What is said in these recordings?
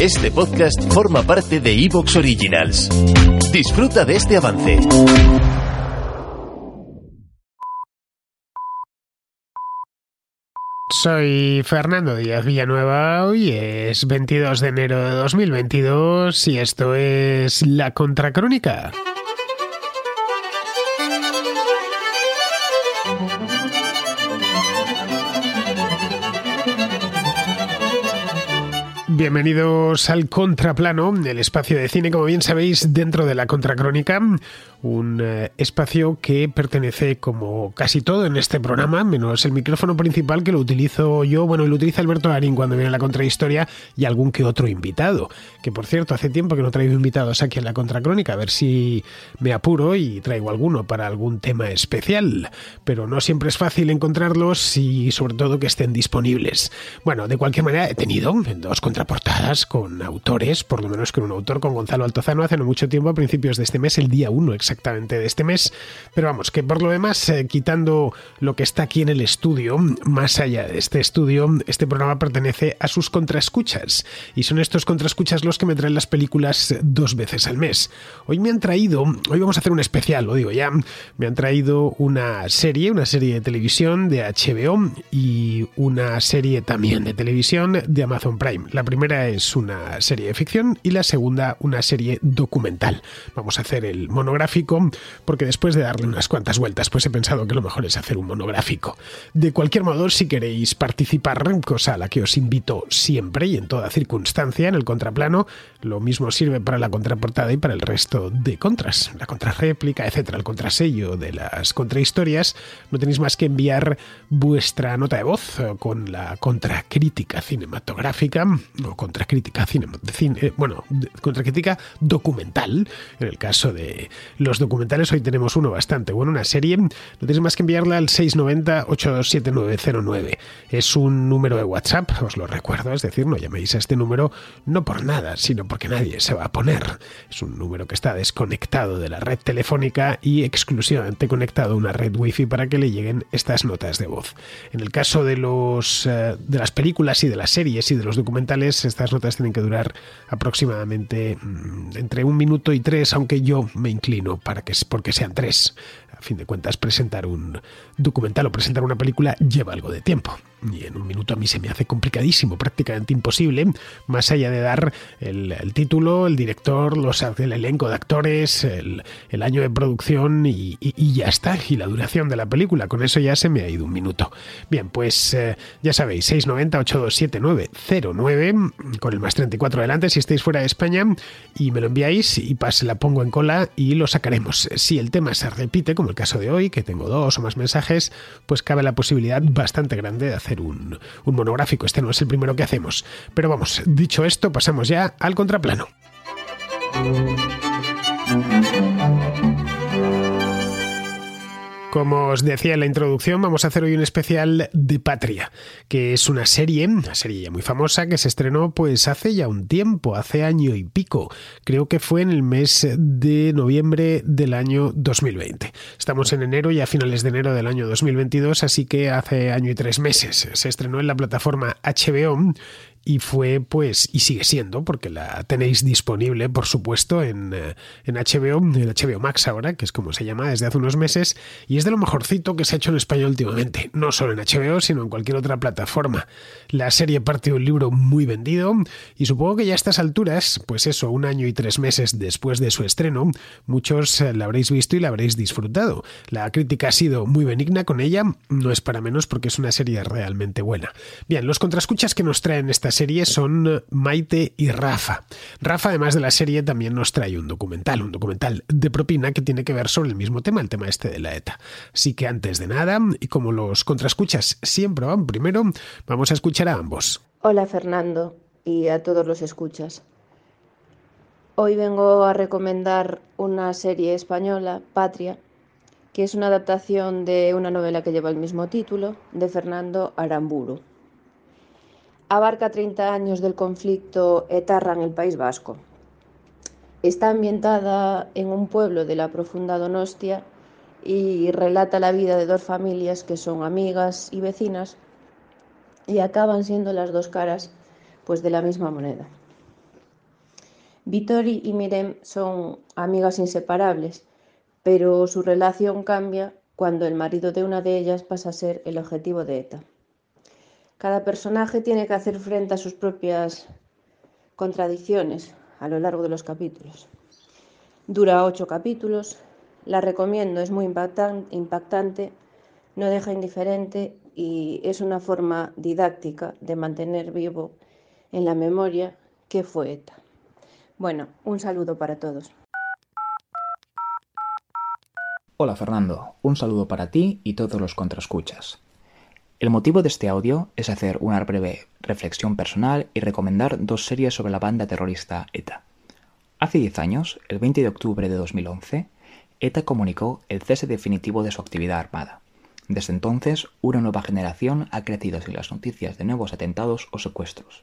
Este podcast forma parte de Evox Originals. Disfruta de este avance. Soy Fernando Díaz Villanueva, hoy es 22 de enero de 2022 y esto es La Contracrónica. Bienvenidos al Contraplano, el espacio de cine, como bien sabéis, dentro de la Contracrónica, un eh, espacio que pertenece, como casi todo en este programa, menos el micrófono principal que lo utilizo yo, bueno, lo utiliza Alberto Arín cuando viene la contrahistoria y algún que otro invitado, que por cierto, hace tiempo que no traigo invitados aquí en la Contracrónica, a ver si me apuro y traigo alguno para algún tema especial, pero no siempre es fácil encontrarlos y sobre todo que estén disponibles. Bueno, de cualquier manera, he tenido dos contraportadas con autores, por lo menos con un autor, con Gonzalo Altozano, hace no mucho tiempo, a principios de este mes, el día 1 exactamente de este mes. Pero vamos, que por lo demás, eh, quitando lo que está aquí en el estudio, más allá de este estudio, este programa pertenece a sus contraescuchas. Y son estos contraescuchas los que me traen las películas dos veces al mes. Hoy me han traído, hoy vamos a hacer un especial, lo digo ya, me han traído una serie, una serie de televisión de HBO y una serie también de televisión de Amazon Prime. La primera es una serie de ficción y la segunda una serie documental. Vamos a hacer el monográfico porque después de darle unas cuantas vueltas pues he pensado que lo mejor es hacer un monográfico. De cualquier modo, si queréis participar, cosa a la que os invito siempre y en toda circunstancia en el contraplano, lo mismo sirve para la contraportada y para el resto de contras, la contrarréplica, etcétera, el contrasello de las contrahistorias, no tenéis más que enviar vuestra nota de voz con la contracrítica cinematográfica o contracrítica cine, cine, bueno, contracrítica documental. En el caso de los documentales, hoy tenemos uno bastante bueno, una serie. No tenéis más que enviarla al 690-827909. Es un número de WhatsApp, os lo recuerdo, es decir, no llaméis a este número no por nada, sino porque nadie se va a poner. Es un número que está desconectado de la red telefónica y exclusivamente conectado a una red wifi para que le lleguen estas notas de voz. En el caso de los eh, de las películas y de las series y de los documentales, estas notas tienen que durar aproximadamente mm, entre un minuto y tres, aunque yo me inclino para que porque sean tres. A fin de cuentas, presentar un documental o presentar una película lleva algo de tiempo. Y en un minuto a mí se me hace complicadísimo, prácticamente imposible, más allá de dar el, título, el director, los, el elenco de actores, el, el año de producción y, y, ya está, y la duración de la película. Con eso ya se me ha ido un minuto. Bien, pues eh, ya sabéis, 690-827909, con el más 34 adelante si estáis fuera de España, y me lo enviáis y pas, la pongo en cola y lo sacaremos. Si el tema se repite, como el caso de hoy, que tengo dos o más mensajes, pues cabe la posibilidad bastante grande de hacer un, un, monográfico. Este no es el primero que hacemos. Pero vamos, dicho esto, pasamos ya al contraplano. Como os decía en la introducción, vamos a hacer hoy un especial de Patria, que es una serie, una serie ya muy famosa, que se estrenó pues hace ya un tiempo, hace año y pico. Creo que fue en el mes de noviembre del año 2020. Estamos en enero y a finales de enero del año 2022, así que hace año y tres meses. Se estrenó en la plataforma HBO y fue pues y sigue siendo porque la tenéis disponible por supuesto en, en HBO en HBO Max ahora que es como se llama desde hace unos meses y es de lo mejorcito que se ha hecho en español últimamente no solo en HBO sino en cualquier otra plataforma. La serie parte de un libro muy vendido y supongo que ya a estas alturas pues eso un año y tres meses después de su estreno muchos la habréis visto y la habréis disfrutado. La crítica ha sido muy benigna con ella no es para menos porque es una serie realmente buena. Bien los contrascuchas que nos traen esta serie son Maite y Rafa. Rafa, además de la serie, también nos trae un documental, un documental de propina que tiene que ver sobre el mismo tema, el tema este de la ETA. Así que antes de nada, y como los contrascuchas siempre van primero, vamos a escuchar a ambos. Hola Fernando y a todos los escuchas. Hoy vengo a recomendar una serie española, Patria, que es una adaptación de una novela que lleva el mismo título, de Fernando Aramburu. Abarca 30 años del conflicto etarra en el País Vasco. Está ambientada en un pueblo de la profunda Donostia y relata la vida de dos familias que son amigas y vecinas y acaban siendo las dos caras pues de la misma moneda. Vittori y Mirem son amigas inseparables, pero su relación cambia cuando el marido de una de ellas pasa a ser el objetivo de ETA. Cada personaje tiene que hacer frente a sus propias contradicciones a lo largo de los capítulos. Dura ocho capítulos, la recomiendo, es muy impactante, no deja indiferente y es una forma didáctica de mantener vivo en la memoria que fue ETA. Bueno, un saludo para todos. Hola Fernando, un saludo para ti y todos los contraescuchas. El motivo de este audio es hacer una breve reflexión personal y recomendar dos series sobre la banda terrorista ETA. Hace 10 años, el 20 de octubre de 2011, ETA comunicó el cese definitivo de su actividad armada. Desde entonces, una nueva generación ha crecido sin las noticias de nuevos atentados o secuestros.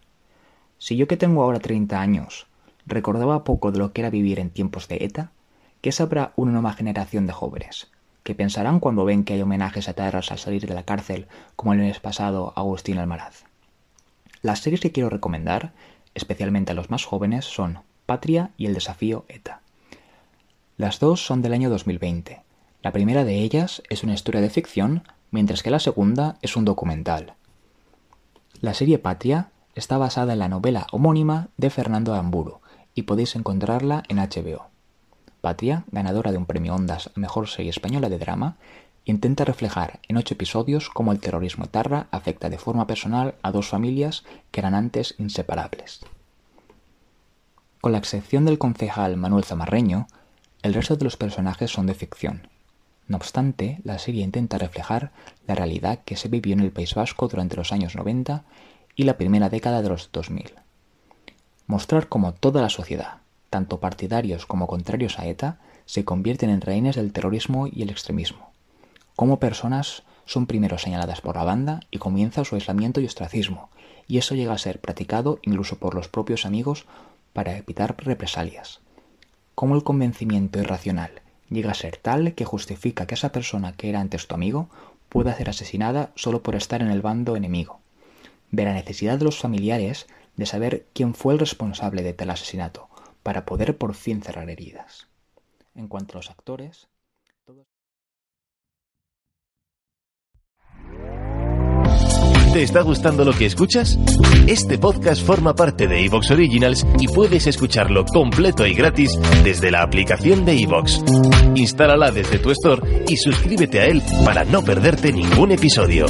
Si yo que tengo ahora 30 años recordaba poco de lo que era vivir en tiempos de ETA, ¿qué sabrá una nueva generación de jóvenes? ¿Qué pensarán cuando ven que hay homenajes a terras al salir de la cárcel, como el mes pasado Agustín Almaraz? Las series que quiero recomendar, especialmente a los más jóvenes, son Patria y El desafío ETA. Las dos son del año 2020 la primera de ellas es una historia de ficción, mientras que la segunda es un documental. La serie Patria está basada en la novela homónima de Fernando Amburo y podéis encontrarla en HBO. Patria, ganadora de un premio Ondas a Mejor Serie Española de Drama, intenta reflejar en ocho episodios cómo el terrorismo etarra afecta de forma personal a dos familias que eran antes inseparables. Con la excepción del concejal Manuel Zamarreño, el resto de los personajes son de ficción, no obstante, la serie intenta reflejar la realidad que se vivió en el País Vasco durante los años 90 y la primera década de los 2000. Mostrar cómo toda la sociedad, tanto partidarios como contrarios a ETA, se convierten en rehenes del terrorismo y el extremismo. Cómo personas son primero señaladas por la banda y comienza su aislamiento y ostracismo, y eso llega a ser practicado incluso por los propios amigos para evitar represalias. Cómo el convencimiento irracional llega a ser tal que justifica que esa persona que era antes tu amigo pueda ser asesinada solo por estar en el bando enemigo. De la necesidad de los familiares de saber quién fue el responsable de tal asesinato, para poder por fin cerrar heridas. En cuanto a los actores, ¿Te está gustando lo que escuchas? Este podcast forma parte de Evox Originals y puedes escucharlo completo y gratis desde la aplicación de Evox. Instálala desde tu store y suscríbete a él para no perderte ningún episodio.